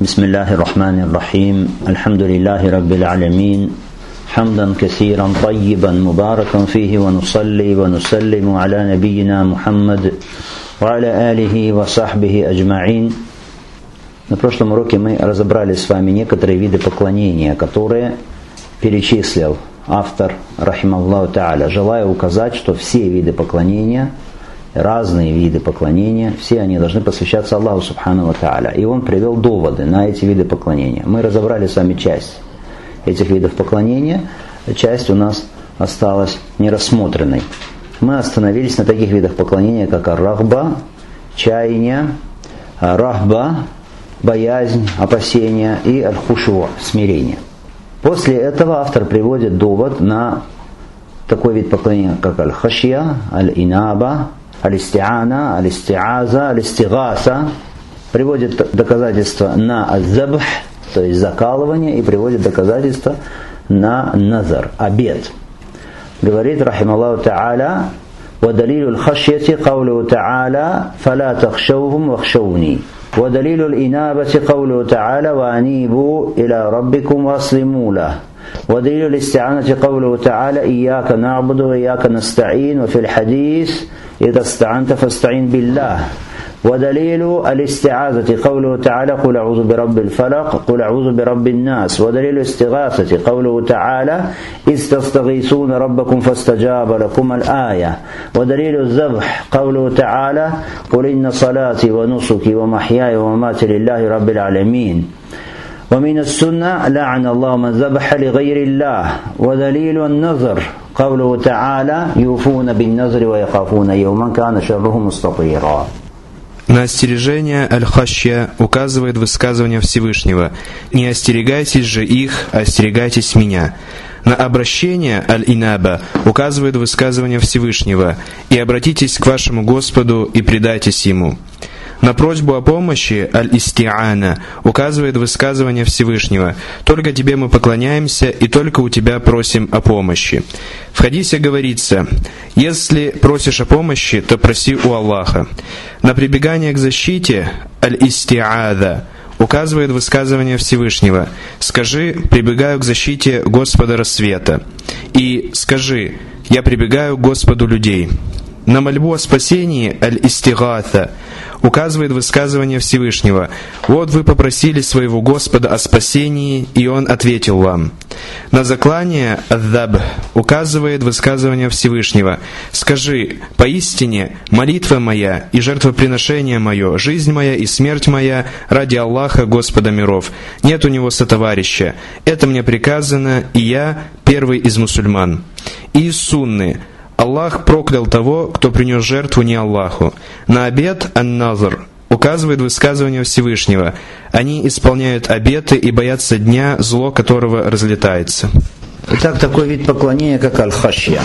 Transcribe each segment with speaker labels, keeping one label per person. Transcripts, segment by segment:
Speaker 1: بسم الله الرحمن الرحيم الحمد لله رب العالمين حمدا كثيرا طيبا مباركا فيه ونصلي ونسلم على نبينا محمد وعلى آله وصحبه أجمعين На прошлом уроке мы разобрали с вами некоторые виды поклонения, которые перечислил автор, рахималлаху та'аля, желая указать, что все виды поклонения – разные виды поклонения, все они должны посвящаться Аллаху Субхану Тааля. И он привел доводы на эти виды поклонения. Мы разобрали с вами часть этих видов поклонения, часть у нас осталась нерассмотренной. Мы остановились на таких видах поклонения, как рахба, чаяние, рахба, боязнь, опасение и аль-хушуа, смирение. После этого автор приводит довод на такой вид поклонения, как аль-хашья, аль-инаба, алистиана, алистиаза, алистигаса, приводит доказательства на азабх, то есть закалывание, и приводит доказательства на назар, обед. Говорит, рахим Аллаху Та'аля, ودليل الخشية قوله تعالى فلا تخشوهم واخشوني ودليل الإنابة قوله تعالى وأنيبوا إلى ربكم وأسلموا له ودليل الاستعانة قوله تعالى إياك نعبد وإياك نستعين وفي الحديث إذا استعنت فاستعين بالله. ودليل الاستعاذة قوله تعالى قل أعوذ برب الفلق قل أعوذ برب الناس. ودليل الاستغاثة قوله تعالى إذ تستغيثون ربكم فاستجاب لكم الآية. ودليل الذبح قوله تعالى قل إن صلاتي ونسكي ومحياي ومماتي لله رب العالمين. ومن السنة لعن الله من ذبح لغير الله. ودليل النظر قوله تعالى يوفون بالنظر ويخافون يوما كان شره مستطيرا
Speaker 2: На остережение Аль-Хашья указывает высказывание Всевышнего «Не остерегайтесь же их, а остерегайтесь меня». На обращение Аль-Инаба указывает высказывание Всевышнего «И обратитесь к вашему Господу и предайтесь Ему». На просьбу о помощи Аль-Истиана указывает высказывание Всевышнего «Только тебе мы поклоняемся и только у тебя просим о помощи». В хадисе говорится «Если просишь о помощи, то проси у Аллаха». На прибегание к защите Аль-Истиада указывает высказывание Всевышнего «Скажи, прибегаю к защите Господа рассвета» и «Скажи, я прибегаю к Господу людей». На мольбу о спасении Аль-Истигата указывает высказывание Всевышнего. «Вот вы попросили своего Господа о спасении, и Он ответил вам». На заклание «Аддаб» указывает высказывание Всевышнего. «Скажи, поистине, молитва моя и жертвоприношение мое, жизнь моя и смерть моя ради Аллаха, Господа миров. Нет у него сотоварища. Это мне приказано, и я первый из мусульман». И сунны – Аллах проклял того, кто принес жертву не Аллаху. На обед ан-назр указывает высказывание Всевышнего. Они исполняют обеты и боятся дня, зло которого разлетается.
Speaker 1: Итак, такой вид поклонения, как аль-хашья.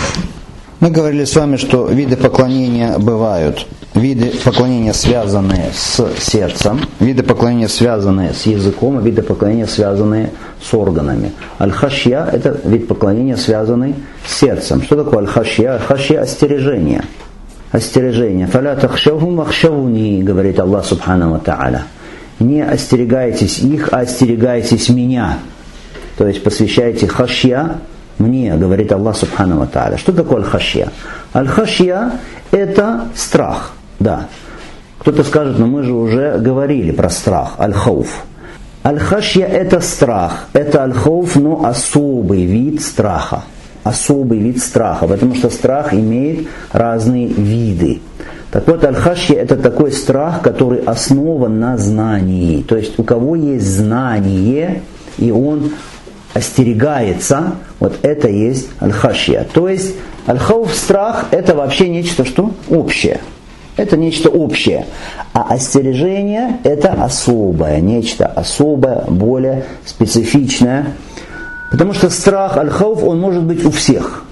Speaker 1: Мы говорили с вами, что виды поклонения бывают. Виды поклонения, связанные с сердцем, виды поклонения, связанные с языком, виды поклонения, связанные с органами. Аль-хашья – это вид поклонения, связанный с сердцем. Что такое аль-хашья? Аль-хашья – остережение. Остережение. «Фаля тахшавхум вахшавуни», говорит Аллах Субхану Ва Та'аля. Не остерегайтесь их, а остерегайтесь меня. То есть посвящайте хашья мне, говорит Аллах Субхану Ва Та'аля. Что такое аль-хашья? Аль-хашья – это страх, да. Кто-то скажет, но мы же уже говорили про страх, аль-хауф. Аль-хашья – это страх, это аль-хауф, но особый вид страха. Особый вид страха, потому что страх имеет разные виды. Так вот, аль-хашья – это такой страх, который основан на знании. То есть у кого есть знание, и он остерегается, вот это есть аль-хашья. То есть аль-хауф, страх, это вообще нечто что? Общее. Это нечто общее. А остережение – это особое, нечто особое, более специфичное. Потому что страх, аль-хауф, он может быть у всех.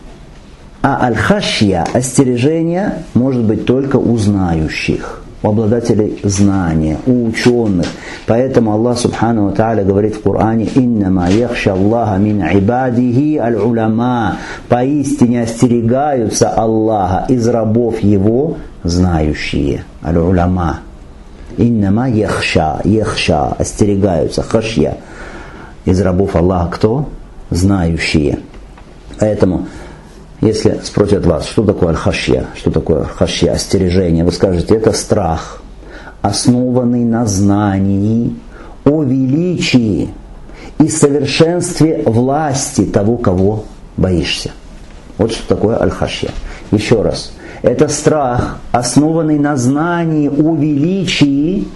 Speaker 1: А аль-хашья, остережение, может быть только у знающих у обладателей знания, у ученых. Поэтому Аллах Субхану Тааля говорит в Коране «Иннама яхша Аллаха мин ибадихи аль-уляма» Поистине остерегаются Аллаха из рабов Его знающие, аль-уляма. Иннама ехша, ехша, остерегаются, хашья. Из рабов Аллаха кто? Знающие. Поэтому, если спросят вас, что такое аль-хашья, что такое аль-хашья, остережение, вы скажете, это страх, основанный на знании о величии и совершенстве власти того, кого боишься. Вот что такое аль-хашья. Еще раз. Это страх, основанный на знании о величии,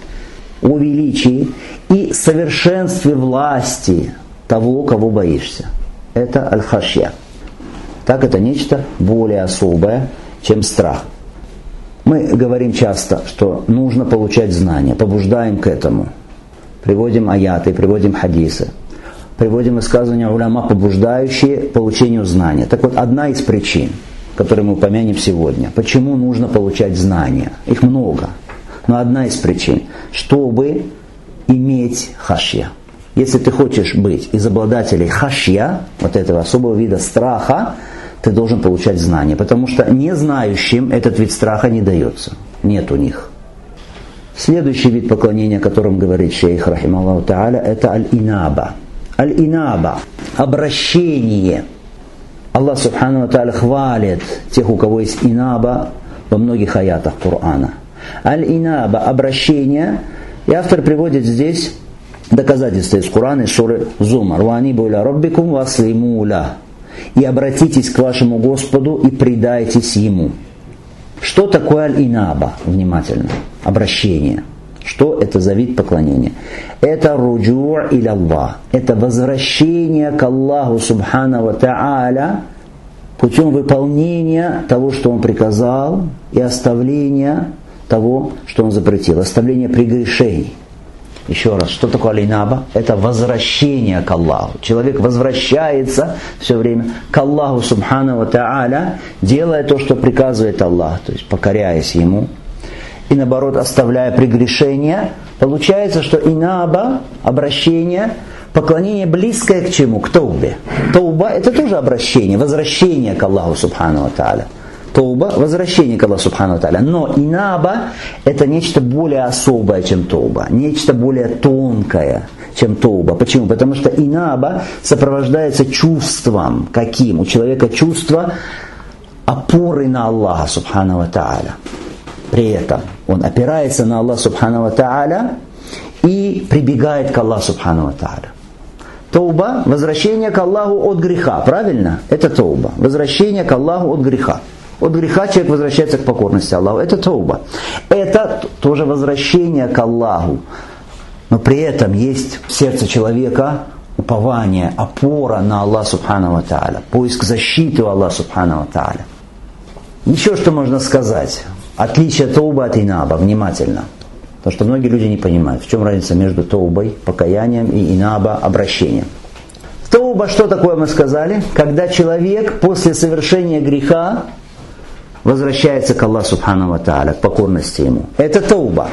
Speaker 1: о величии и совершенстве власти того, кого боишься. Это аль-хашья. Так это нечто более особое, чем страх. Мы говорим часто, что нужно получать знания, побуждаем к этому. Приводим аяты, приводим хадисы приводим высказывания уляма, побуждающие получению знания. Так вот, одна из причин, которые мы упомянем сегодня, почему нужно получать знания, их много, но одна из причин, чтобы иметь хашья. Если ты хочешь быть из обладателей хашья, вот этого особого вида страха, ты должен получать знания, потому что не знающим этот вид страха не дается, нет у них. Следующий вид поклонения, о котором говорит шейх Рахималлаху Та'аля, это аль-инаба – Аль-инаба, обращение. Аллах Субхану Тааля хвалит тех, у кого есть инаба во многих аятах Корана. Аль-инаба, обращение. И автор приводит здесь доказательства из Корана, из суры Зумар. «Вани буля роббикум васлимуля». И обратитесь к вашему Господу и предайтесь Ему. Что такое аль-инаба? Внимательно. Обращение – что это за вид поклонения? Это руджур или Аллах. Это возвращение к Аллаху Субхану Та'аля путем выполнения того, что Он приказал, и оставления того, что Он запретил. Оставление прегрешений. Еще раз, что такое алинаба? Это возвращение к Аллаху. Человек возвращается все время к Аллаху Субхану Та'аля, делая то, что приказывает Аллах, то есть покоряясь Ему, и наоборот оставляя прегрешения, получается, что инаба, обращение, поклонение близкое к чему? К таубе. Тауба это тоже обращение, возвращение к Аллаху Субхану Тааля. Тауба – возвращение к Аллаху Субхану Тааля. Но инаба – это нечто более особое, чем тауба, нечто более тонкое, чем тауба. Почему? Потому что инаба сопровождается чувством. Каким? У человека чувство опоры на Аллаха Субхану Тааля при этом он опирается на Аллах Субхану Тааля и прибегает к Аллаху Субхану Тааля. Тауба – возвращение к Аллаху от греха, правильно? Это тауба. Возвращение к Аллаху от греха. От греха человек возвращается к покорности Аллаху. Это тауба. Это тоже возвращение к Аллаху. Но при этом есть в сердце человека упование, опора на Аллах Субхану Тааля, поиск защиты у Аллаха Субхану Тааля. Еще что можно сказать? Отличие тауба от инаба, внимательно. Потому что многие люди не понимают, в чем разница между таубой, покаянием и инаба, обращением. Тауба, что такое мы сказали? Когда человек после совершения греха возвращается к Аллаху Субхану Тааля, к покорности Ему. Это тауба.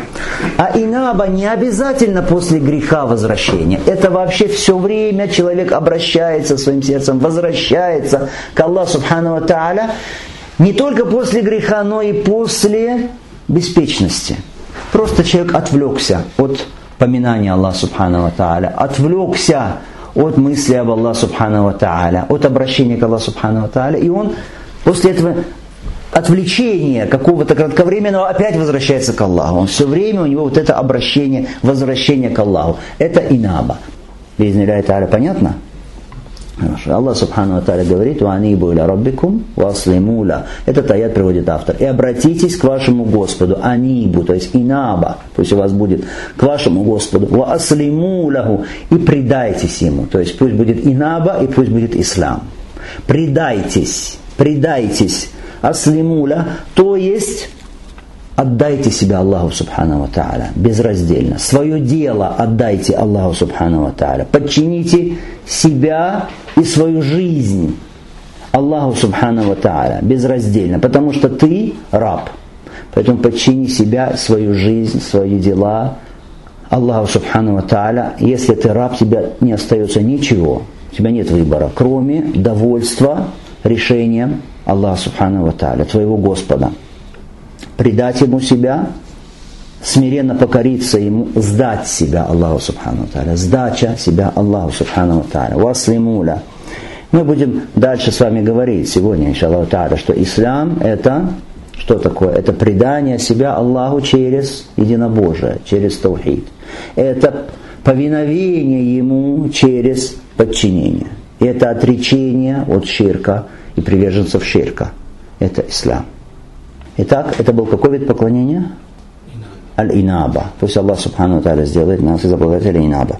Speaker 1: А инаба не обязательно после греха возвращения. Это вообще все время человек обращается своим сердцем, возвращается к Аллаху Субхану Тааля не только после греха, но и после беспечности. Просто человек отвлекся от поминания Аллаха Субхану Тааля, отвлекся от мысли об Аллахе Субхану Тааля, от обращения к Аллаху Субхану Тааля, и он после этого отвлечения какого-то кратковременного опять возвращается к Аллаху. Он все время, у него вот это обращение, возвращение к Аллаху. Это инаба. Бизниля Тааля, понятно? Аллах Субхану Аталя говорит, «Ванибу иля раббикум васлимуля». Этот аят приводит автор. «И обратитесь к вашему Господу, анибу», то есть инаба, пусть у вас будет, к вашему Господу, васлимуляху, и предайтесь Ему. То есть пусть будет инаба и пусть будет ислам. Предайтесь, предайтесь, аслимуля, то есть отдайте себя Аллаху Субхану Тааля безраздельно. Свое дело отдайте Аллаху Субхану Тааля. Подчините себя и свою жизнь Аллаху Субхану Тааля безраздельно, потому что ты раб. Поэтому подчини себя, свою жизнь, свои дела Аллаху Субхану Тааля. Если ты раб, тебе не остается ничего, у тебя нет выбора, кроме довольства решением Аллаха Субхану Тааля, твоего Господа предать ему себя, смиренно покориться Ему, сдать себя Аллаху Субхану Тааля, сдача себя Аллаху Субхану Тааля, васлимуля. Мы будем дальше с вами говорить сегодня, иншаллаху Тааля, что ислам это что такое? Это предание себя Аллаху через единобожие, через таухид. Это повиновение Ему через подчинение. Это отречение от ширка и приверженцев ширка. Это ислам. Итак, это был какой вид поклонения? Аль-Инаба. Пусть Аллах Субхану Тааля сделает нас из обладателей Инаба.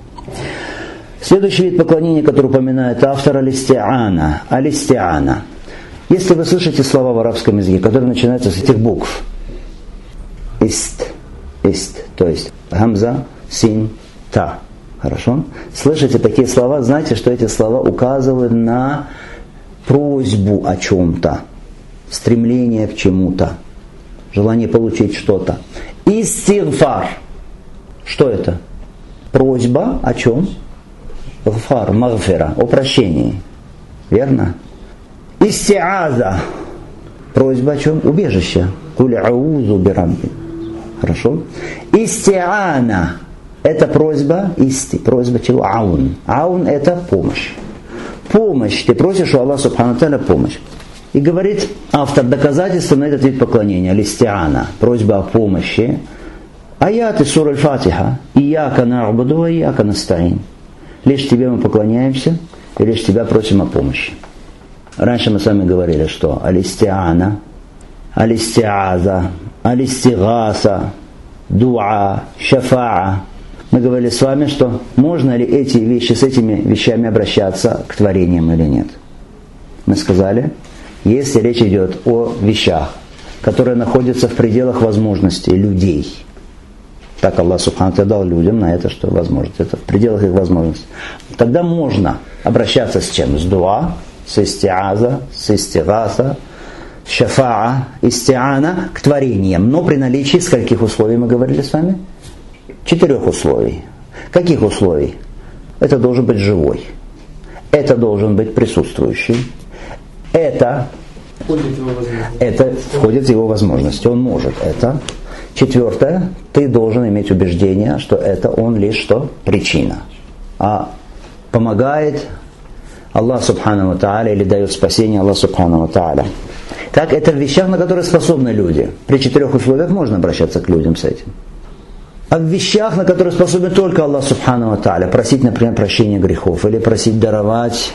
Speaker 1: Следующий вид поклонения, который упоминает автор, алистиана. Алистиана. Если вы слышите слова в арабском языке, которые начинаются с этих букв, ист, ист, то есть гамза, син, та, хорошо? Слышите такие слова, знаете, что эти слова указывают на просьбу о чем-то, стремление к чему-то, желание получить что-то. Истигфар. Что это? Просьба о чем? Гфар, магфира, о прощении. Верно? Истиаза. Просьба о чем? Убежище. Куля аузу бирамби. Хорошо? Истиана. Это просьба исти. Просьба чего? Аун. Аун это помощь. Помощь. Ты просишь у Аллаха Субхану помощь. И говорит автор доказательства на этот вид поклонения, листиана, просьба о помощи. Аяты сур аль-Фатиха. Ияка на'буду, ияка настаин. Лишь тебе мы поклоняемся, и лишь тебя просим о помощи. Раньше мы с вами говорили, что алистиана, алистиаза, алистигаса, дуа, шафаа. Мы говорили с вами, что можно ли эти вещи, с этими вещами обращаться к творениям или нет. Мы сказали, если речь идет о вещах, которые находятся в пределах возможностей людей. Так Аллах Субхану дал людям на это, что возможность. Это в пределах их возможностей. Тогда можно обращаться с чем? С дуа, с истиаза, с истигаса, шафаа, истиана к творениям. Но при наличии скольких условий мы говорили с вами? Четырех условий. Каких условий? Это должен быть живой. Это должен быть присутствующий это входит это входит в его возможности. Он может это. Четвертое, ты должен иметь убеждение, что это он лишь что? Причина. А помогает Аллах Субхану Тааля или дает спасение Аллах Субхану Тааля. Так, это в вещах, на которые способны люди. При четырех условиях можно обращаться к людям с этим. А в вещах, на которые способен только Аллах Субхану Тааля, просить, например, прощения грехов, или просить даровать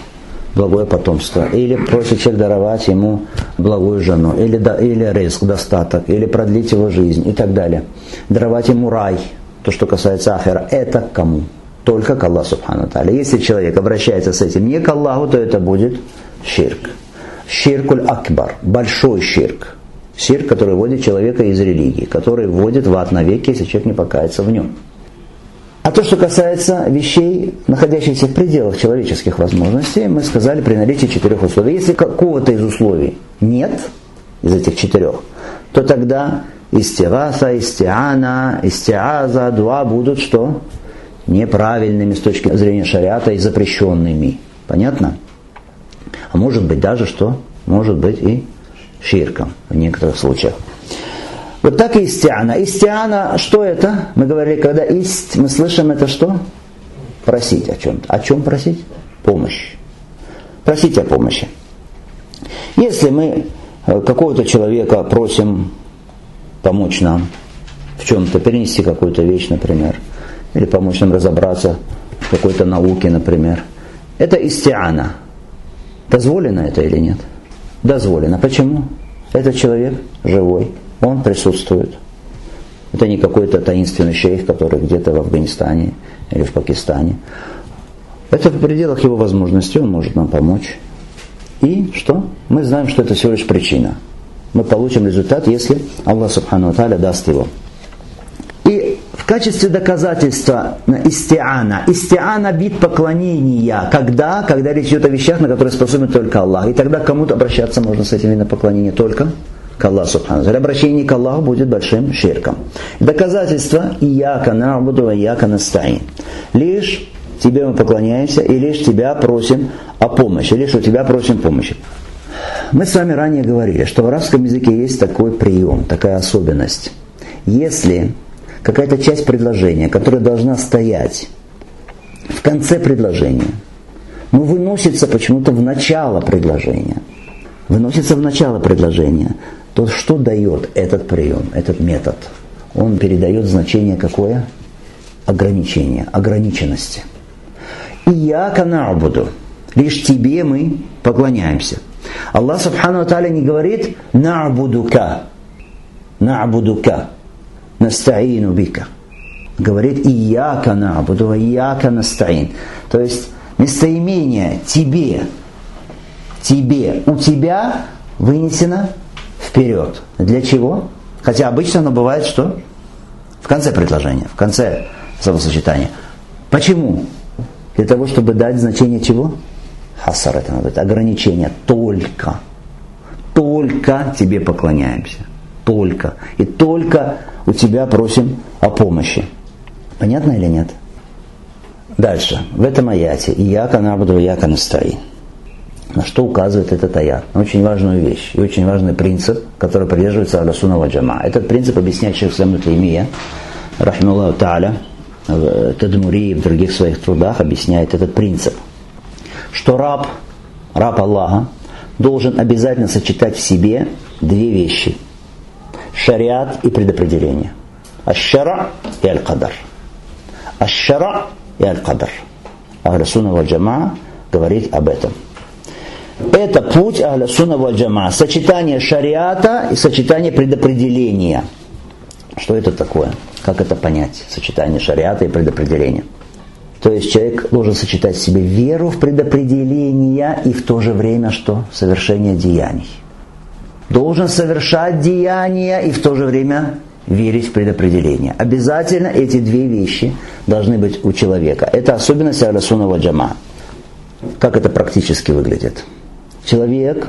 Speaker 1: благое потомство. Или просит человек даровать ему благую жену, или, да, или риск, достаток, или продлить его жизнь и так далее. Даровать ему рай, то, что касается ахера, это кому? Только к Аллаху Субхану Таля. Если человек обращается с этим не к Аллаху, то это будет ширк. Ширкуль акбар, большой ширк. Ширк, который вводит человека из религии, который вводит в ад навеки, если человек не покается в нем. А то, что касается вещей, находящихся в пределах человеческих возможностей, мы сказали при наличии четырех условий. Если какого-то из условий нет, из этих четырех, то тогда истираса, истиана, истиаза, дуа будут что? Неправильными с точки зрения шариата и запрещенными. Понятно? А может быть даже что? Может быть и ширком в некоторых случаях. Вот так и истиана. Истиана, что это? Мы говорили, когда ист, мы слышим это что? Просить о чем-то. О чем просить? Помощь. Просить о помощи. Если мы э, какого-то человека просим помочь нам в чем-то, перенести какую-то вещь, например, или помочь нам разобраться в какой-то науке, например, это истиана. Дозволено это или нет? Дозволено. Почему? Этот человек живой, он присутствует. Это не какой-то таинственный шейх, который где-то в Афганистане или в Пакистане. Это в пределах его возможностей, он может нам помочь. И что? Мы знаем, что это всего лишь причина. Мы получим результат, если Аллах Субхану Таля даст его. И в качестве доказательства на истиана, истиана вид поклонения, когда? Когда речь идет о вещах, на которые способен только Аллах. И тогда кому-то обращаться можно с этим видом поклонения только к Аллаху Субхану. Обращение к Аллаху будет большим ширком. Доказательство «Ияка набуду, ияка настаин». Лишь тебе мы поклоняемся и лишь тебя просим о помощи, лишь у тебя просим помощи. Мы с вами ранее говорили, что в арабском языке есть такой прием, такая особенность. Если какая-то часть предложения, которая должна стоять в конце предложения, но выносится почему-то в начало предложения, выносится в начало предложения, то что дает этот прием, этот метод? Он передает значение какое? Ограничение, ограниченности. И я канабуду. Лишь тебе мы поклоняемся. Аллах Субхану Тааля не говорит «На'будука», «На'будука», «Настаину бика». Говорит «Ияка на'буду, ияка настаин». То есть местоимение «тебе», «тебе», «у тебя» вынесено вперед. Для чего? Хотя обычно оно бывает что? В конце предложения, в конце словосочетания. Почему? Для того, чтобы дать значение чего? Хасар это надо, ограничение. Только. Только тебе поклоняемся. Только. И только у тебя просим о помощи. Понятно или нет? Дальше. В этом аяте. Ияка набуду, ияка настрои. На что указывает этот аят? Очень важную вещь и очень важный принцип, который придерживается Алласуна Джама. Этот принцип объясняет Шейх Сам Таймия, Рахимуллаху Та'аля, в Тадмури и в других своих трудах объясняет этот принцип, что раб, раб Аллаха, должен обязательно сочетать в себе две вещи – шариат и предопределение. Аш-шара и аль-кадар. Аш-шара и аль-кадар. Ахлюсуна валь джама говорит об этом – это путь Ахля Сунна Ваджама. Сочетание шариата и сочетание предопределения. Что это такое? Как это понять? Сочетание шариата и предопределения. То есть человек должен сочетать в себе веру в предопределение и в то же время что? Совершение деяний. Должен совершать деяния и в то же время верить в предопределение. Обязательно эти две вещи должны быть у человека. Это особенность Алясунова Джама. Как это практически выглядит? Человек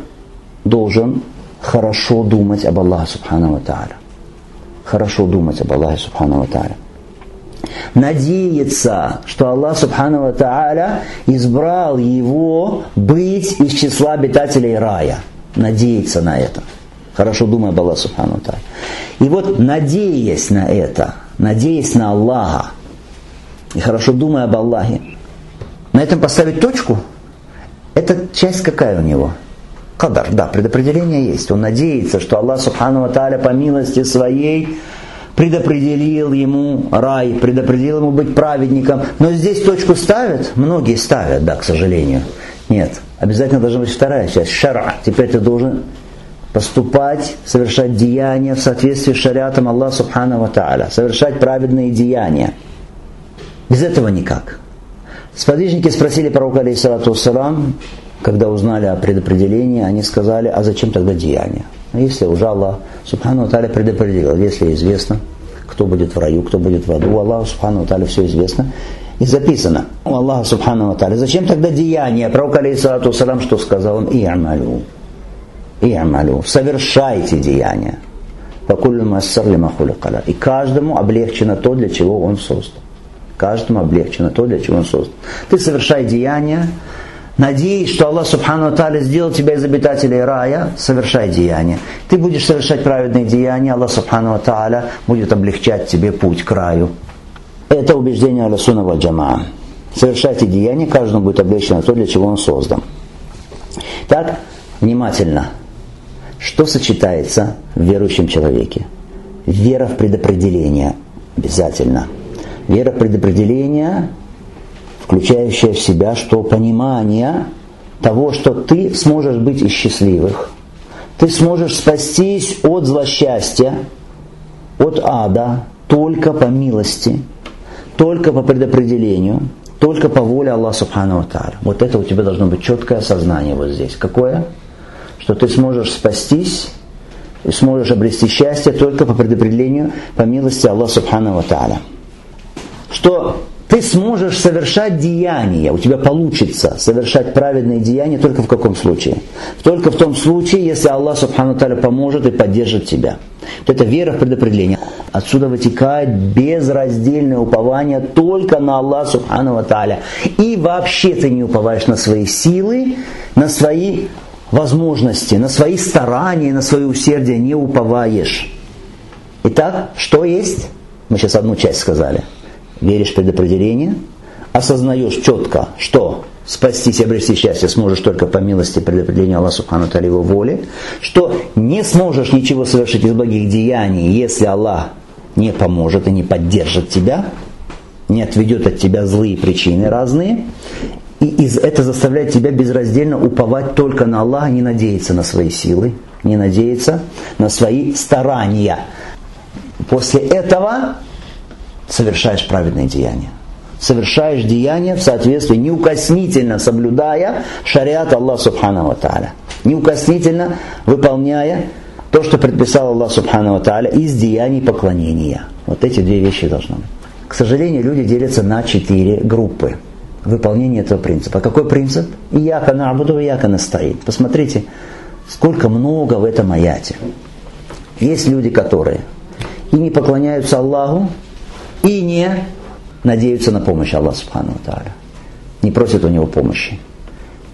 Speaker 1: должен хорошо думать об Аллахе Субхану Тааля. Хорошо думать об Аллахе Субхану Тааля. Надеяться, что Аллах Субхану Тааля избрал его быть из числа обитателей рая. Надеяться на это. Хорошо думая об Аллахе Субхану Тааля. И вот надеясь на это, надеясь на Аллаха, и хорошо думая об Аллахе, на этом поставить точку – эта часть какая у него? Кадар, да, предопределение есть. Он надеется, что Аллах Субхану Тааля по милости своей предопределил ему рай, предопределил ему быть праведником. Но здесь точку ставят, многие ставят, да, к сожалению. Нет, обязательно должна быть вторая часть, шара. Теперь ты должен поступать, совершать деяния в соответствии с шариатом Аллаха Субхану Тааля, совершать праведные деяния. Без этого никак. Сподвижники спросили пророка, алейхиссалату салам, когда узнали о предопределении, они сказали, а зачем тогда деяния? А если уже Аллах, Субхану Таля предопределил, если известно, кто будет в раю, кто будет в аду, Аллаху Субхану Таля все известно, и записано у Аллаха Субхану Таля. Зачем тогда деяния? Пророк, алейхиссалату салам, что сказал он? И амалю. И амалю. Совершайте деяния. И каждому облегчено то, для чего он создан каждому облегчено то, для чего он создан. Ты совершай деяния, надеясь, что Аллах Субхану Таля сделал тебя из обитателей рая, совершай деяния. Ты будешь совершать праведные деяния, Аллах Субхану Таля будет облегчать тебе путь к раю. Это убеждение Алласуна Ваджама. Совершайте деяния, каждому будет облегчено то, для чего он создан. Так, внимательно. Что сочетается в верующем человеке? Вера в предопределение обязательно – Вера предопределения, включающая в себя что понимание того, что ты сможешь быть из счастливых, ты сможешь спастись от злосчастья, от ада, только по милости, только по предопределению, только по воле Аллаха Субхану Тааля. Вот это у тебя должно быть четкое осознание вот здесь. Какое? Что ты сможешь спастись и сможешь обрести счастье только по предопределению, по милости Аллаха Субхану Тааля что ты сможешь совершать деяния, у тебя получится совершать праведные деяния только в каком случае? Только в том случае, если Аллах Субхану Таля поможет и поддержит тебя. Вот это вера в предопределение. Отсюда вытекает безраздельное упование только на Аллах Субхану Таля. И вообще ты не уповаешь на свои силы, на свои возможности, на свои старания, на свое усердие не уповаешь. Итак, что есть? Мы сейчас одну часть сказали. Веришь в предопределение, осознаешь четко, что спастись и обрести счастье сможешь только по милости предопределения Аллаха Субхану его воли, что не сможешь ничего совершить из благих деяний, если Аллах не поможет и не поддержит тебя, не отведет от тебя злые причины разные, и из, это заставляет тебя безраздельно уповать только на Аллаха, не надеяться на свои силы, не надеяться на свои старания. После этого совершаешь праведные деяния. Совершаешь деяния в соответствии, неукоснительно соблюдая шариат Аллаха Субхану Тааля. Неукоснительно выполняя то, что предписал Аллах Субхану Тааля из деяний поклонения. Вот эти две вещи должны быть. К сожалению, люди делятся на четыре группы выполнения этого принципа. Какой принцип? Ияка на абуду, ияка на стоит. Посмотрите, сколько много в этом аяте. Есть люди, которые и не поклоняются Аллаху, и не надеются на помощь Аллаха Субхану Тааля. Не просят у него помощи.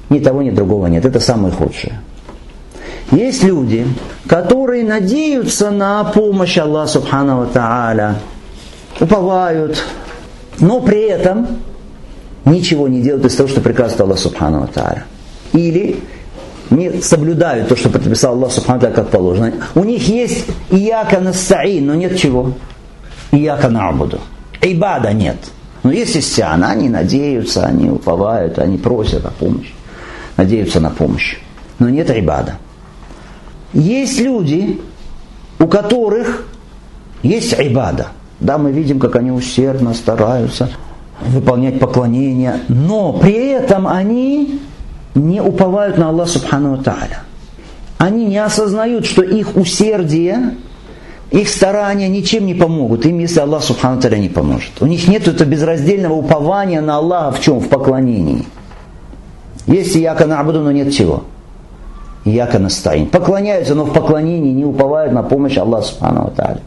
Speaker 1: Ни того, ни другого нет. Это самое худшее. Есть люди, которые надеются на помощь Аллаха Субхану Тааля, уповают, но при этом ничего не делают из того, что приказывает Аллах Субхану Тааля. Или не соблюдают то, что предписал Аллах Субхану Тааля, как положено. У них есть ияка настаин, но нет чего? Ияка набуду. Ибада нет. Но есть истиана, они надеются, они уповают, они просят о помощи. Надеются на помощь. Но нет ибада. Есть люди, у которых есть ибада. Да, мы видим, как они усердно стараются выполнять поклонение, но при этом они не уповают на Аллах Субхану Тааля. Они не осознают, что их усердие, их старания ничем не помогут им, если Аллах Субхану Тааля не поможет. У них нет этого безраздельного упования на Аллаха в чем? В поклонении. Есть яка на абуду, но нет чего. Яка настаин. Поклоняются, но в поклонении не уповают на помощь Аллаха Субхану Тааля.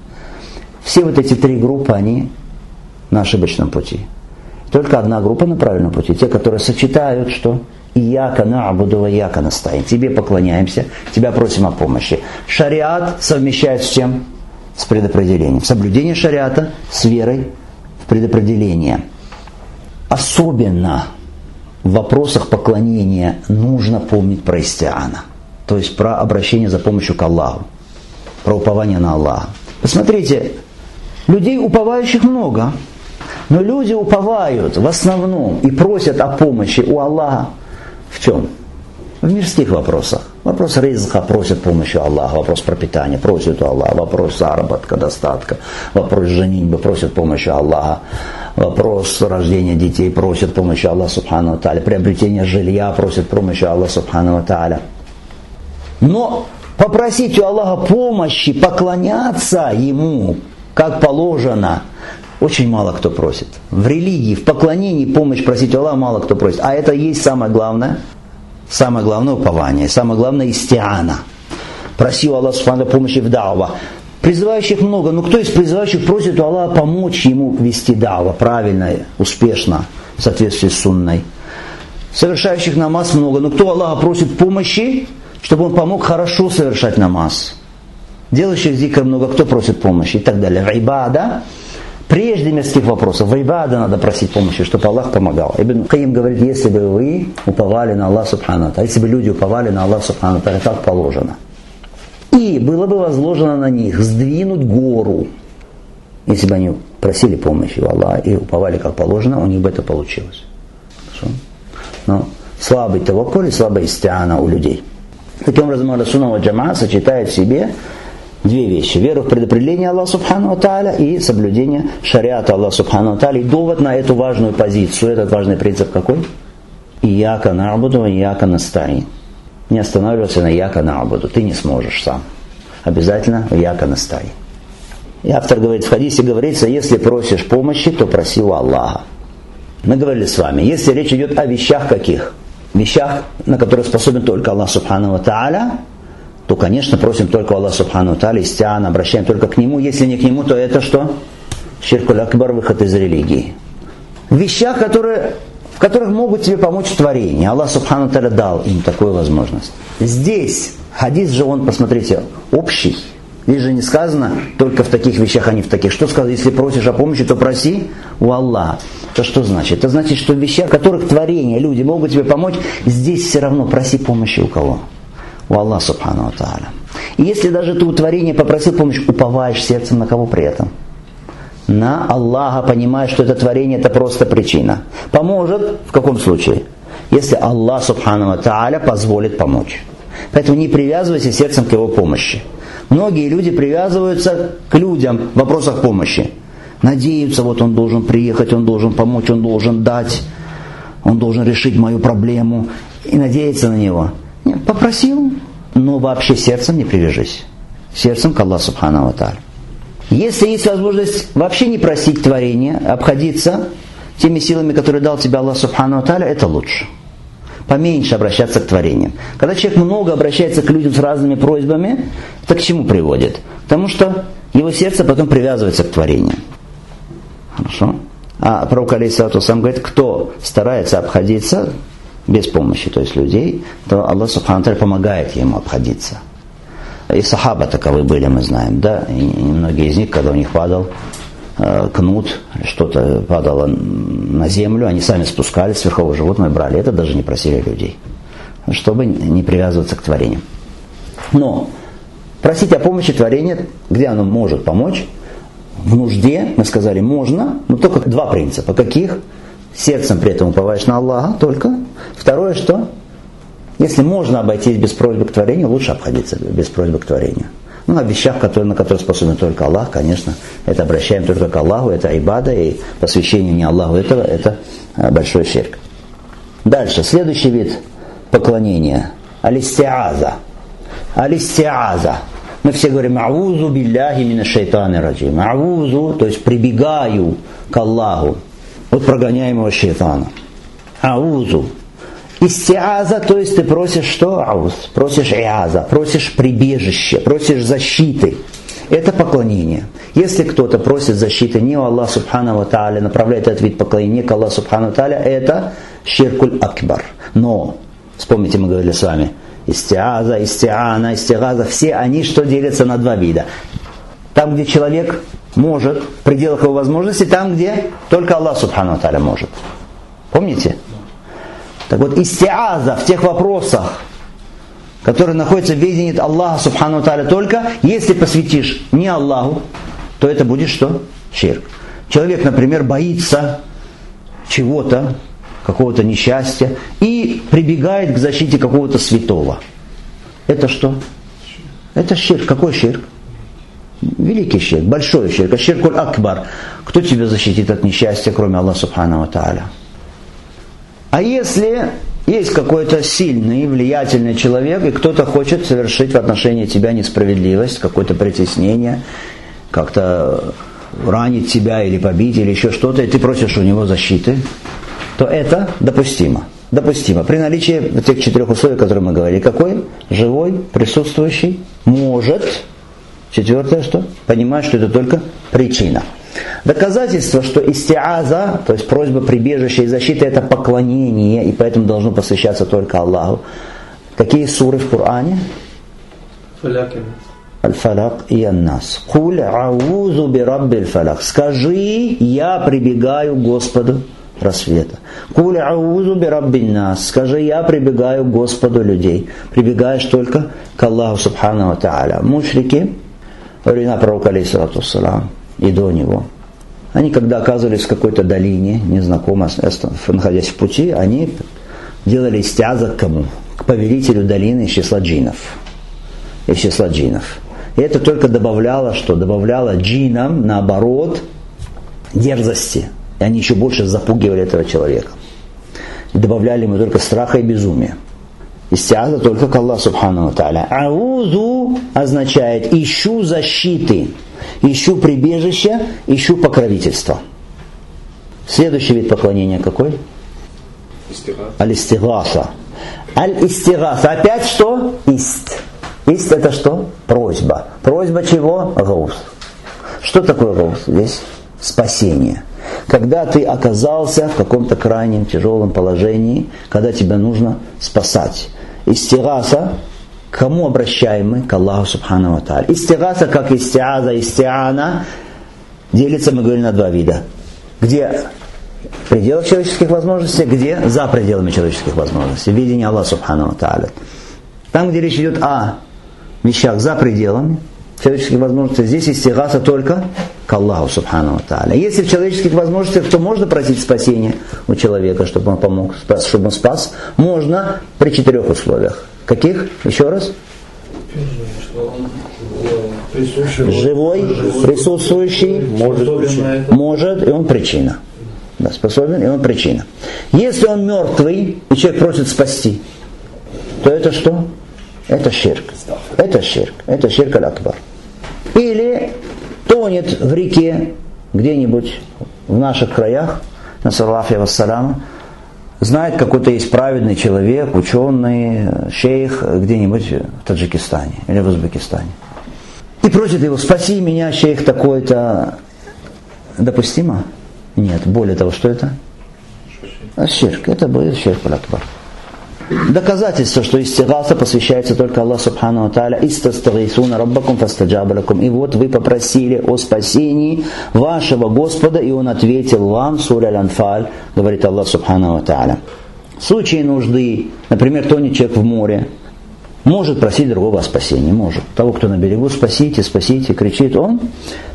Speaker 1: Все вот эти три группы, они на ошибочном пути. Только одна группа на правильном пути. Те, которые сочетают, что Ияка на Абудова, Ияка настоим. Тебе поклоняемся, тебя просим о помощи. Шариат совмещает с чем? С предопределением. Соблюдение шариата с верой в предопределение. Особенно в вопросах поклонения нужно помнить про истиана. То есть про обращение за помощью к Аллаху. Про упование на Аллаха. Посмотрите, Людей уповающих много. Но люди уповают в основном и просят о помощи у Аллаха в чем? В мирских вопросах. Вопрос ризка просят помощи Аллаха, вопрос пропитания просят у Аллаха, вопрос заработка, достатка, вопрос женитьбы просят помощи Аллаха, вопрос рождения детей просят помощи Аллаха Субхану Таля, приобретение жилья просят помощи Аллаха Субхану Таля. Но попросить у Аллаха помощи, поклоняться Ему, как положено, очень мало кто просит. В религии, в поклонении помощь просить Аллаха мало кто просит. А это есть самое главное, самое главное упование, самое главное истиана. Проси у Аллаха Субхану помощи в дава. Призывающих много, но кто из призывающих просит у Аллаха помочь ему вести дава правильно, успешно, в соответствии с сунной. Совершающих намаз много, но кто Аллаха просит помощи, чтобы он помог хорошо совершать намаз делающих зикр много, кто просит помощи и так далее. В ибада, прежде мирских вопросов, в ибада надо просить помощи, чтобы Аллах помогал. Ибн Каим говорит, если бы вы уповали на Аллах Субхану если бы люди уповали на Аллах Субхану так положено. И было бы возложено на них сдвинуть гору, если бы они просили помощи у Аллаха и уповали как положено, у них бы это получилось. Но слабый таваккуль и слабая истиана у людей. Таким образом, Расунова Джама сочетает в себе две вещи. Вера в предопределение Аллаха Субхану Тааля и соблюдение шариата Аллаха Субхану Тааля. И довод на эту важную позицию, этот важный принцип какой? Ияка набуду, ияка настаин. Не останавливаться на яка набуду. Ты не сможешь сам. Обязательно яка настаин. И автор говорит, в хадисе говорится, если просишь помощи, то проси у Аллаха. Мы говорили с вами, если речь идет о вещах каких? Вещах, на которые способен только Аллах Субхану Тааля, то, конечно, просим только Аллах Субхану Тали, истиан, обращаем только к Нему. Если не к Нему, то это что? Ширкуль Акбар, выход из религии. В вещах, которые, в которых могут тебе помочь творение. Аллах Субхану Тали дал им такую возможность. Здесь, хадис же он, посмотрите, общий. Здесь же не сказано только в таких вещах, а не в таких. Что сказано, если просишь о помощи, то проси у Аллаха. Это что значит? Это значит, что в вещах, в которых творения, люди могут тебе помочь, здесь все равно проси помощи у кого? У Аллаха Субхану Тааля. И если даже ты у творения попросил помощь, уповаешь сердцем на кого при этом? На Аллаха, понимая, что это творение это просто причина. Поможет в каком случае? Если Аллах Субхану Тааля позволит помочь. Поэтому не привязывайся сердцем к его помощи. Многие люди привязываются к людям в вопросах помощи. Надеются, вот он должен приехать, он должен помочь, он должен дать, он должен решить мою проблему. И надеяться на него. Нет, попросил, но вообще сердцем не привяжись. Сердцем к Аллаху Субхану Тааля. Если есть возможность вообще не просить творения, обходиться теми силами, которые дал тебе Аллах Субхану Тааля, это лучше поменьше обращаться к творениям. Когда человек много обращается к людям с разными просьбами, это к чему приводит? Потому что его сердце потом привязывается к творениям. Хорошо? А пророк Алейсалату сам говорит, кто старается обходиться без помощи, то есть людей, то Аллах Субхану помогает ему обходиться. И сахаба таковы были, мы знаем, да, и многие из них, когда у них падал Э, кнут, что-то падало на землю, они сами спускались с верхового животного брали. Это даже не просили людей, чтобы не привязываться к творению. Но просить о помощи творения, где оно может помочь, в нужде, мы сказали, можно, но только два принципа. Каких? Сердцем при этом уповаешь на Аллаха только. Второе, что? Если можно обойтись без просьбы к творению, лучше обходиться без просьбы к творению. Ну, о вещах, которые, на которые способен только Аллах, конечно, это обращаем только к Аллаху, это айбада, и посвящение не Аллаху этого, это а, большой ширк. Дальше, следующий вид поклонения. Алистиаза. Алистиаза. Мы все говорим «Аузу билляхи мина шайтаны раджим». «Аузу», то есть прибегаю к Аллаху от прогоняемого шайтана. «Аузу». Истиаза, то есть ты просишь что? Ауз. Просишь иаза, просишь прибежище, просишь защиты. Это поклонение. Если кто-то просит защиты не у Аллаха Субхану Тааля, направляет этот вид поклонения к Аллаху Субхану Тааля, это ширкуль акбар. Но, вспомните, мы говорили с вами, истиаза, истиана, истиаза, все они что делятся на два вида. Там, где человек может, в пределах его возможностей, там, где только Аллах Субхану Тааля может. Помните? Так вот, истиаза в тех вопросах, которые находятся в ведении Аллаха Субхану Таля только, если посвятишь не Аллаху, то это будет что? Ширк. Человек, например, боится чего-то, какого-то несчастья и прибегает к защите какого-то святого. Это что? Это ширк. Какой ширк? Великий ширк, большой ширк, а ширкуль акбар. Кто тебя защитит от несчастья, кроме Аллаха Субхану Тааля? А если есть какой-то сильный, влиятельный человек, и кто-то хочет совершить в отношении тебя несправедливость, какое-то притеснение, как-то ранить тебя или побить, или еще что-то, и ты просишь у него защиты, то это допустимо. Допустимо. При наличии тех четырех условий, которые мы говорили. Какой? Живой, присутствующий, может. Четвертое что? Понимать, что это только причина. Доказательство, что истиаза, то есть просьба прибежища и защиты, это поклонение, и поэтому должно посвящаться только Аллаху. Какие суры в Коране? Аль-Фалак и Аннас. Куль аузу би рабби фалак. Скажи, я прибегаю к Господу рассвета. Куль аузу би рабби нас. Скажи, я прибегаю к Господу людей. Прибегаешь только к Аллаху Субхану Тааля. Мушрики, времена пророка, алейхиссалату и до него. Они, когда оказывались в какой-то долине, незнакомо, находясь в пути, они делали стяза к кому? К повелителю долины из числа джинов. Из числа джинов. И это только добавляло, что добавляло джинам, наоборот, дерзости. И они еще больше запугивали этого человека. И добавляли ему только страха и безумия. Истиаза только к Аллаху Субхану Тааля. Аузу означает ищу защиты ищу прибежище, ищу покровительство. Следующий вид поклонения какой? Аль-истигаса. Аль-истигаса. Опять что? Ист. Ист это что? Просьба. Просьба чего? Гаус. Что такое гаус здесь? Спасение. Когда ты оказался в каком-то крайнем тяжелом положении, когда тебя нужно спасать. Истигаса Кому обращаем мы? К Аллаху Субхану Ва Истигаса, как истиаза, истиана, делится, мы говорим, на два вида. Где в пределах человеческих возможностей, где за пределами человеческих возможностей. Видение Аллаха Субхану Ва Там, где речь идет о вещах за пределами человеческих возможностей, здесь истигаса только к Аллаху Субхану Ва Если в человеческих возможностях, то можно просить спасения у человека, чтобы он помог, чтобы он спас. Можно при четырех условиях. Каких? Еще раз? Живой, присутствующий, может, может, и он причина. Да, способен, и он причина. Если он мертвый, и человек просит спасти, то это что? Это ширк. Это ширк. Это ширк аль-акбар. Или тонет в реке где-нибудь в наших краях, на Салафе Вассалама, знает, какой-то есть праведный человек, ученый, шейх где-нибудь в Таджикистане или в Узбекистане. И просит его, спаси меня, шейх такой-то. Допустимо? Нет. Более того, что это? А ширк. Это будет ширк акбар. Доказательство, что истигаса посвящается только Аллаху Субхану Аталя. Истастагисуна раббакум фастаджабалакум. И вот вы попросили о спасении вашего Господа, и Он ответил вам, сура Аль-Анфаль, говорит Аллах Субхану Аталя. В случае нужды, например, тонет человек в море, может просить другого о спасении, может. Того, кто на берегу, спасите, спасите, кричит он,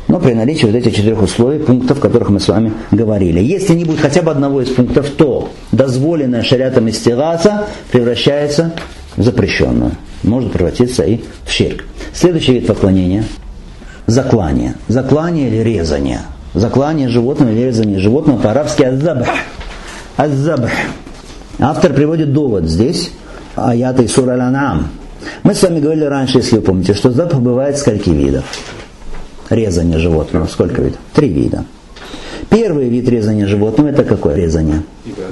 Speaker 1: но при наличии вот этих четырех условий, пунктов, о которых мы с вами говорили. Если не будет хотя бы одного из пунктов, то дозволенная шариатом истираса превращается в запрещенную. Может превратиться и в ширк. Следующий вид поклонения – заклание. Заклание или резание. Заклание животного или резание животного по-арабски аззабх. Аззабх. Автор приводит довод здесь – аята и сура Анам. Мы с вами говорили раньше, если вы помните, что запах бывает скольки видов. Резание животного. Сколько видов? Три вида. Первый вид резания животного это какое резание?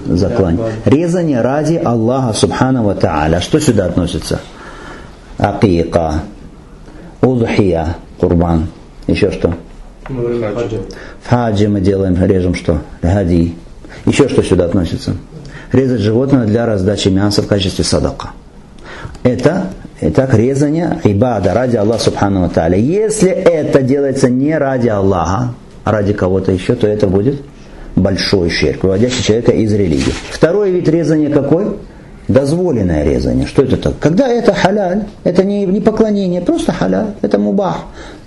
Speaker 1: Заклание. Резание ради Аллаха Субхану Ва Тааля. Что сюда относится? Акика, Удхия, Курбан. Еще что? В хаджи мы делаем, режем что? Хади. Еще что сюда относится? резать животное для раздачи мяса в качестве садака. Это Итак, резание ибада ради Аллаха Субхану Тааля. Если это делается не ради Аллаха, а ради кого-то еще, то это будет большой ширк, выводящий человека из религии. Второй вид резания какой? Дозволенное резание. Что это так? Когда это халяль, это не, не поклонение, просто халяль, это мубах.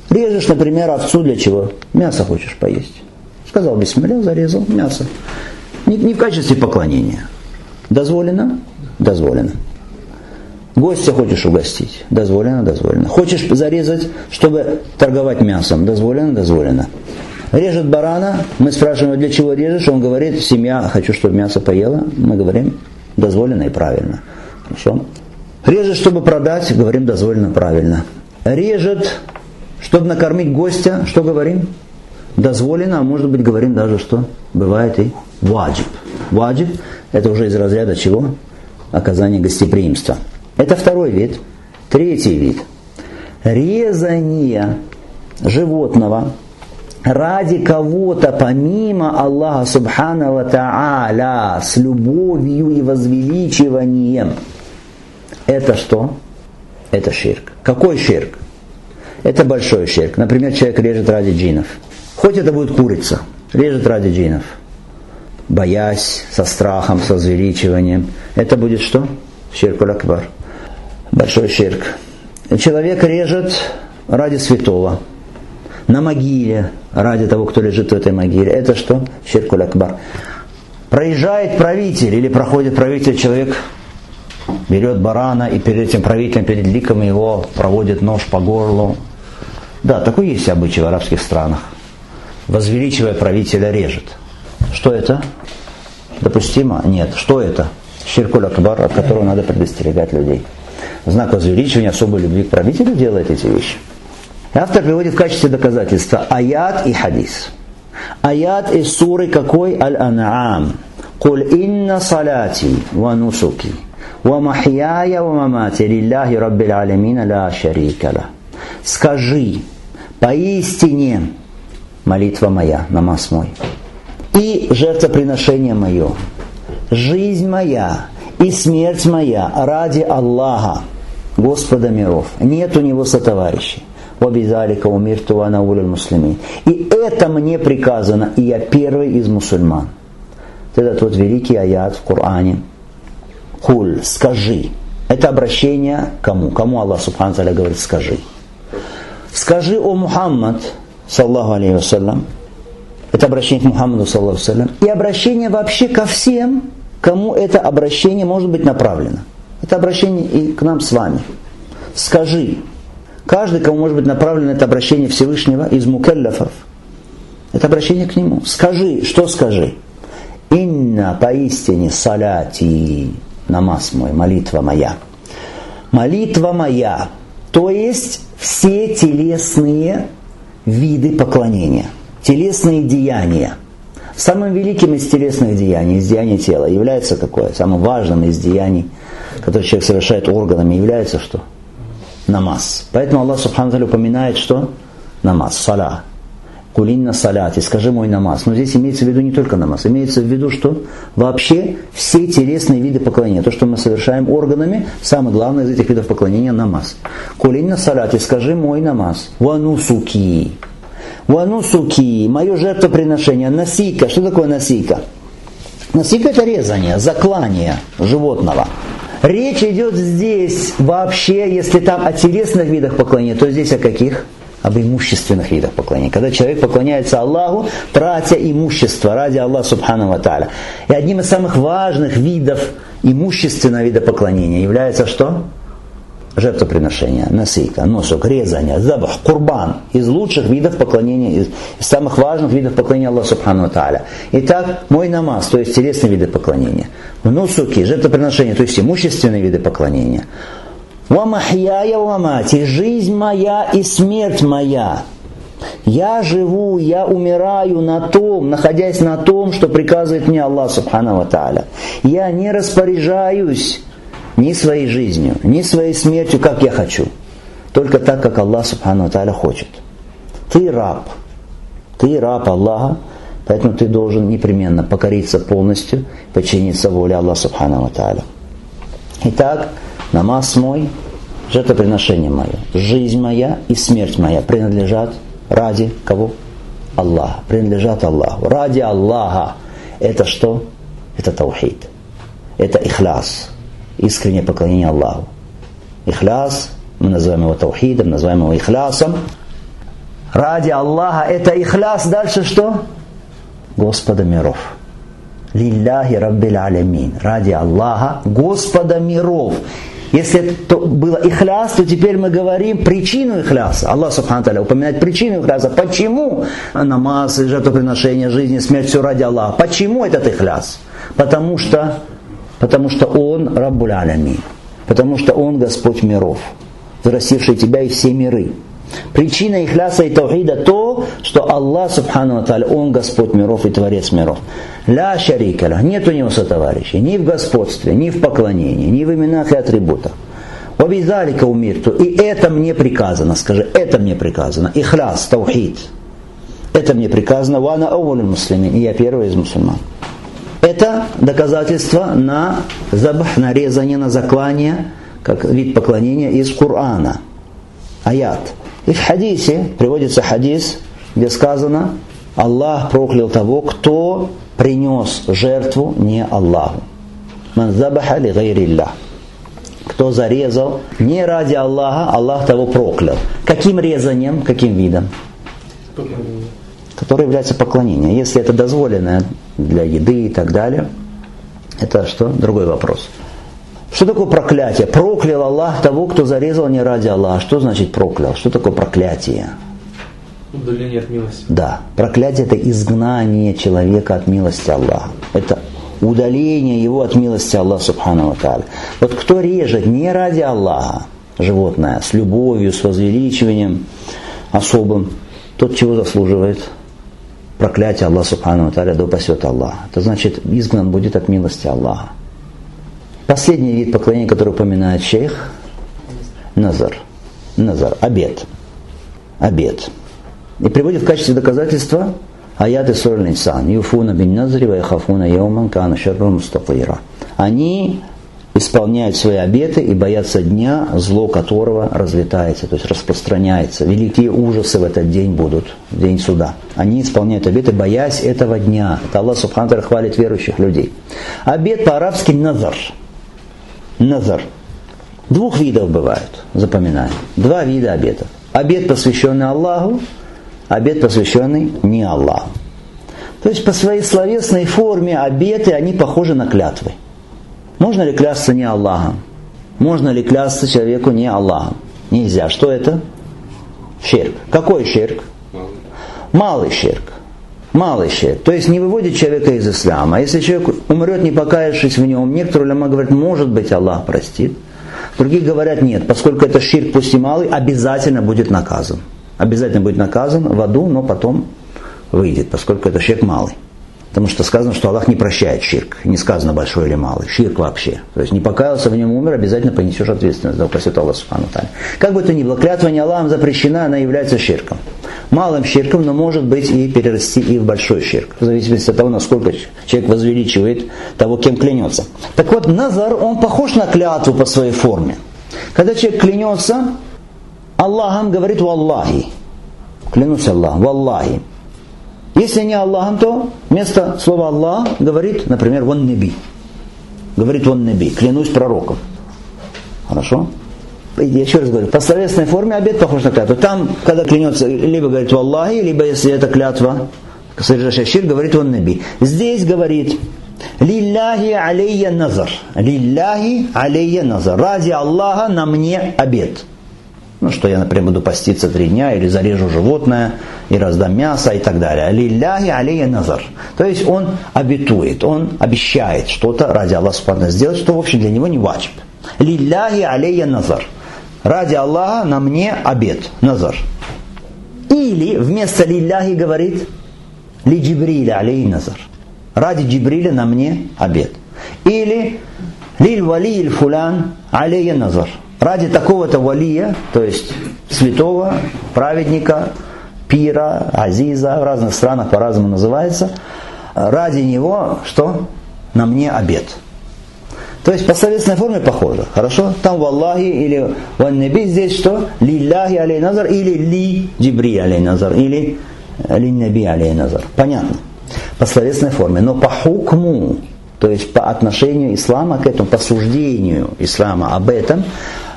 Speaker 1: Режешь, например, овцу для чего? Мясо хочешь поесть. Сказал бисмилля, зарезал мясо. Не, не в качестве поклонения. Дозволено? Дозволено. Гостя хочешь угостить? Дозволено, дозволено. Хочешь зарезать, чтобы торговать мясом? Дозволено, дозволено. Режет барана, мы спрашиваем, для чего режешь? Он говорит, семья, хочу, чтобы мясо поела. Мы говорим, дозволено и правильно. Хорошо? Режет, чтобы продать, говорим, дозволено, правильно. Режет, чтобы накормить гостя, что говорим? Дозволено, а может быть говорим даже, что бывает и ваджиб. Ваджиб это уже из разряда чего? Оказание гостеприимства. Это второй вид. Третий вид. Резание животного ради кого-то помимо Аллаха Субханава Та'аля с любовью и возвеличиванием. Это что? Это ширк. Какой ширк? Это большой ширк. Например, человек режет ради джинов. Хоть это будет курица, режет ради джинов боясь, со страхом, со возвеличиванием. Это будет что? Ширкуль акбар. Большой ширк. Человек режет ради святого. На могиле, ради того, кто лежит в этой могиле. Это что? Ширкуль акбар. Проезжает правитель или проходит правитель, человек берет барана и перед этим правителем, перед ликом его проводит нож по горлу. Да, такой есть обычай в арабских странах. Возвеличивая правителя режет. Что это? Допустимо? Нет. Что это? Ширкуль Акбар, от которого надо предостерегать людей знак возвеличивания особой любви к правителю делает эти вещи. Автор приводит в качестве доказательства аят и хадис. Аят из суры какой? Аль-Ан'ам. قل إن صلاتي ونسكي ومحياي ومماتي لله رب العالمين لا شريك له Скажи, поистине молитва моя, намаз мой, и жертвоприношение мое, жизнь моя и смерть моя ради Аллаха, Господа миров. Нет у него сотоварищей. Вабизалика туана улил муслимин. И это мне приказано, и я первый из мусульман. Это тот великий аят в Коране. Куль, скажи. Это обращение кому? Кому Аллах Субхану говорит, скажи. Скажи, о Мухаммад, саллаху алейхи вассалям, это обращение к Мухаммаду, саллаху алейхи и обращение вообще ко всем, кому это обращение может быть направлено. Это обращение и к нам с вами. Скажи, каждый, кому может быть направлено это обращение Всевышнего из мукеллафов, это обращение к нему. Скажи, что скажи? Инна поистине саляти, намаз мой, молитва моя. Молитва моя, то есть все телесные виды поклонения, телесные деяния. Самым великим из телесных деяний, из деяний тела, является какое? Самым важным из деяний, которое человек совершает органами, является что? Намаз. Поэтому Аллах Субхану упоминает, что? Намаз, саля. Кулин на саляте, скажи мой намаз. Но здесь имеется в виду не только намаз, имеется в виду, что вообще все телесные виды поклонения, то, что мы совершаем органами, самое главное из этих видов поклонения – намаз. Кулин на саляте, скажи мой намаз. Ванусуки. Ванусуки, мое жертвоприношение, насика. Что такое насика? Насика – это резание, заклание животного. Речь идет здесь вообще, если там о телесных видах поклонения, то здесь о каких? об имущественных видах поклонения. Когда человек поклоняется Аллаху, тратя имущество ради Аллаха Субхану Тааля. И одним из самых важных видов имущественного вида поклонения является что? Жертвоприношение, насейка, носок, резание, забах, курбан. Из лучших видов поклонения, из, самых важных видов поклонения Аллаху Субхану Тааля. Итак, мой намаз, то есть телесные виды поклонения. Нусуки, жертвоприношение, то есть имущественные виды поклонения. Вамахьяя вамати, жизнь моя и смерть моя. Я живу, я умираю на том, находясь на том, что приказывает мне Аллах Субхану Тааля. Я не распоряжаюсь ни своей жизнью, ни своей смертью, как я хочу. Только так, как Аллах Субхану Тааля хочет. Ты раб. Ты раб Аллаха, поэтому ты должен непременно покориться полностью, подчиниться воле Аллаха Субхану Тааля. Итак, намаз мой, жертвоприношение мое, жизнь моя и смерть моя принадлежат ради кого? Аллаха. Принадлежат Аллаху. Ради Аллаха. Это что? Это таухид. Это ихляс. Искреннее поклонение Аллаху. Ихляс, мы называем его таухидом, называем его ихлясом. Ради Аллаха это ихляс. Дальше что? Господа миров. Лилляхи Раббил Алямин. Ради Аллаха, Господа миров. Если это было ихляс, то теперь мы говорим причину ихляса. Аллах Субхану Таля упоминает причину ихляса. Почему намаз, жертвоприношение, жизни, смерть, все ради Аллаха? Почему этот ихляс? Потому что, потому что Он Раббуль. Потому что Он Господь миров, вырастивший тебя и все миры. Причина ихляса и таухида то, что Аллах Субхану Аталя, Он Господь миров и Творец миров. Ля шарикаля, нет у него сотоварищей, ни в господстве, ни в поклонении, ни в именах и атрибутах. Вабизалика умирту, и это мне приказано, скажи, это мне приказано. Ихляс, таухид. Это мне приказано, вана аулю муслимин, и я первый из мусульман. Это доказательство на забах, на резание, на заклание, как вид поклонения из Корана. Аят. И в хадисе приводится хадис, где сказано, Аллах проклял того, кто принес жертву не Аллаху. Ман забаха ли гайриллах. Кто зарезал не ради Аллаха, Аллах того проклял. Каким резанием, каким видом? Который является поклонением. Если это дозволено для еды и так далее, это что? Другой вопрос. Что такое проклятие? Проклял Аллах того, кто зарезал не ради Аллаха. Что значит проклял? Что такое проклятие?
Speaker 2: Удаление от милости.
Speaker 1: Да. Проклятие это изгнание человека от милости Аллаха. Это удаление его от милости Аллаха Субхану Тааля. Вот кто режет не ради Аллаха животное, с любовью, с возвеличиванием особым, тот чего заслуживает? Проклятие Аллаха Субхану Тааля, да упасет Аллах. Это значит, изгнан будет от милости Аллаха. Последний вид поклонения, который упоминает шейх, назар. Назар, обед. Обед. И приводит в качестве доказательства аяты Сураль Инсан. Юфуна бин назри ва яхафуна. Они исполняют свои обеты и боятся дня, зло которого разлетается, то есть распространяется. Великие ужасы в этот день будут, день суда. Они исполняют обеты, боясь этого дня. Это Аллах Субхану хвалит верующих людей. Обет по-арабски назар. Назар. Двух видов бывают, запоминаем. Два вида обетов. Обет, посвященный Аллаху, обет, посвященный не Аллаху. То есть по своей словесной форме обеты, они похожи на клятвы. Можно ли клясться не Аллахом? Можно ли клясться человеку не Аллахом? Нельзя. Что это? Ширк. Какой ширк? Малый ширк. Малый ширк. То есть не выводит человека из ислама. Если человек умрет, не покаявшись в нем, некоторые ляма говорят, может быть, Аллах простит. Другие говорят, нет, поскольку это ширк, пусть и малый, обязательно будет наказан. Обязательно будет наказан в аду, но потом выйдет, поскольку это ширк малый. Потому что сказано, что Аллах не прощает ширк. Не сказано большой или малый. Ширк вообще. То есть не покаялся, в нем умер, обязательно понесешь ответственность. Да упасет Аллах Субхану Как бы то ни было, клятва не Аллахом запрещена, она является ширком. Малым ширком, но может быть и перерасти и в большой ширк. В зависимости от того, насколько человек возвеличивает того, кем клянется. Так вот, назар, он похож на клятву по своей форме. Когда человек клянется, Аллахом говорит «Валлахи». Клянусь Аллахом, «Валлахи». Если не Аллахом, то вместо слова Аллах говорит, например, вон неби. Говорит вон неби, клянусь пророком. Хорошо? Я еще раз говорю, по словесной форме обед похож на клятву. Там, когда клянется, либо говорит в Аллахе, либо если это клятва, содержащая щир, говорит вон неби. Здесь говорит, Лилляхи алейя назар. Лилляхи алейя назар. Ради Аллаха на мне обед. Ну, что я, например, буду поститься три дня, или зарежу животное, и раздам мясо, и так далее. Лилляхи алейя назар. То есть он обетует, он обещает что-то ради Аллаха сделать, что, в общем, для него не ваджиб. Лилляхи алейя назар. Ради Аллаха на мне обед, назар. Или вместо лилляхи говорит ли Джибриля алей назар. Ради Джибриля на мне обед. Или лиль вали фулян алейя назар ради такого-то валия, то есть святого, праведника, пира, азиза, в разных странах по-разному называется, ради него, что? На мне обед. То есть по словесной форме похоже. Хорошо? Там в Аллахе или в Аннаби здесь что? Лилляхи алей назар или ли Джибри алей назар или ли Наби алей назар. Понятно. По словесной форме. Но по хукму, то есть по отношению ислама к этому, по суждению ислама об этом,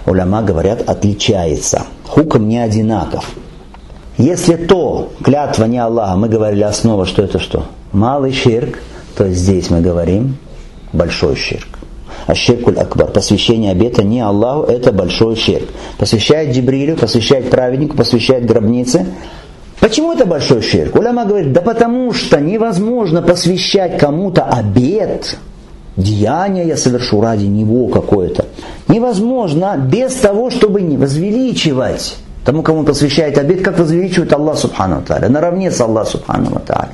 Speaker 1: уляма говорят, отличается. Хукм не одинаков. Если то клятва не Аллаха, мы говорили основа, что это что? Малый ширк, то здесь мы говорим большой ширк. А ширкуль акбар, посвящение обета не Аллаху, это большой ширк. Посвящает Джибрилю, посвящает праведнику, посвящает гробнице. Почему это большой ширк? Уляма говорит, да потому что невозможно посвящать кому-то обет, деяние я совершу ради него какое-то. Невозможно без того, чтобы не возвеличивать тому, кому посвящает обед, как возвеличивает Аллах Субхану Тааля, наравне с Аллах Субхану Тааля.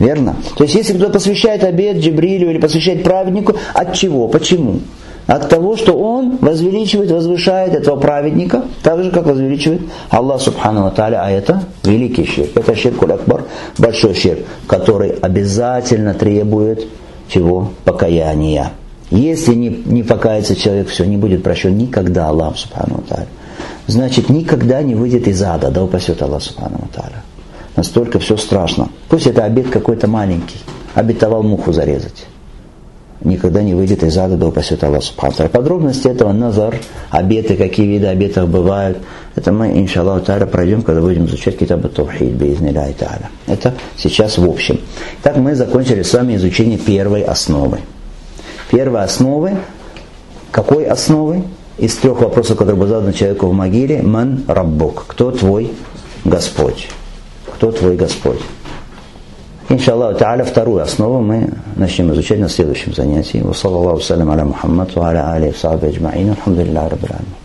Speaker 1: Верно? То есть, если кто посвящает обед Джибрилю или посвящает праведнику, от чего? Почему? От того, что он возвеличивает, возвышает этого праведника, так же, как возвеличивает Аллах Субхану Тааля, а это великий ширк. Это ширк Акбар, большой ширк, который обязательно требует чего? Покаяния. Если не, не покается человек, все, не будет прощен никогда Аллах Субхану Тааля. Значит, никогда не выйдет из ада, да упасет Аллах Субхану Тааля. Настолько все страшно. Пусть это обед какой-то маленький. Обетовал муху зарезать. Никогда не выйдет из ада, да упасет Аллах Субхану Тааля. Подробности этого назар, обеты, какие виды обетов бывают, это мы, иншаллах Тааля, пройдем, когда будем изучать Китабу Тавхид, Бейзниляй Тааля. Это сейчас в общем. Так мы закончили с вами изучение первой основы. Первой основы, какой основы? Из трех вопросов, которые были заданы человеку в могиле, ман раббук, кто твой Господь? Кто твой Господь? Иншаллах Та'аля, вторую основу мы начнем изучать на следующем занятии. Wa sallallahu sallam ala Muhammад wa ala alihi wa sahbihi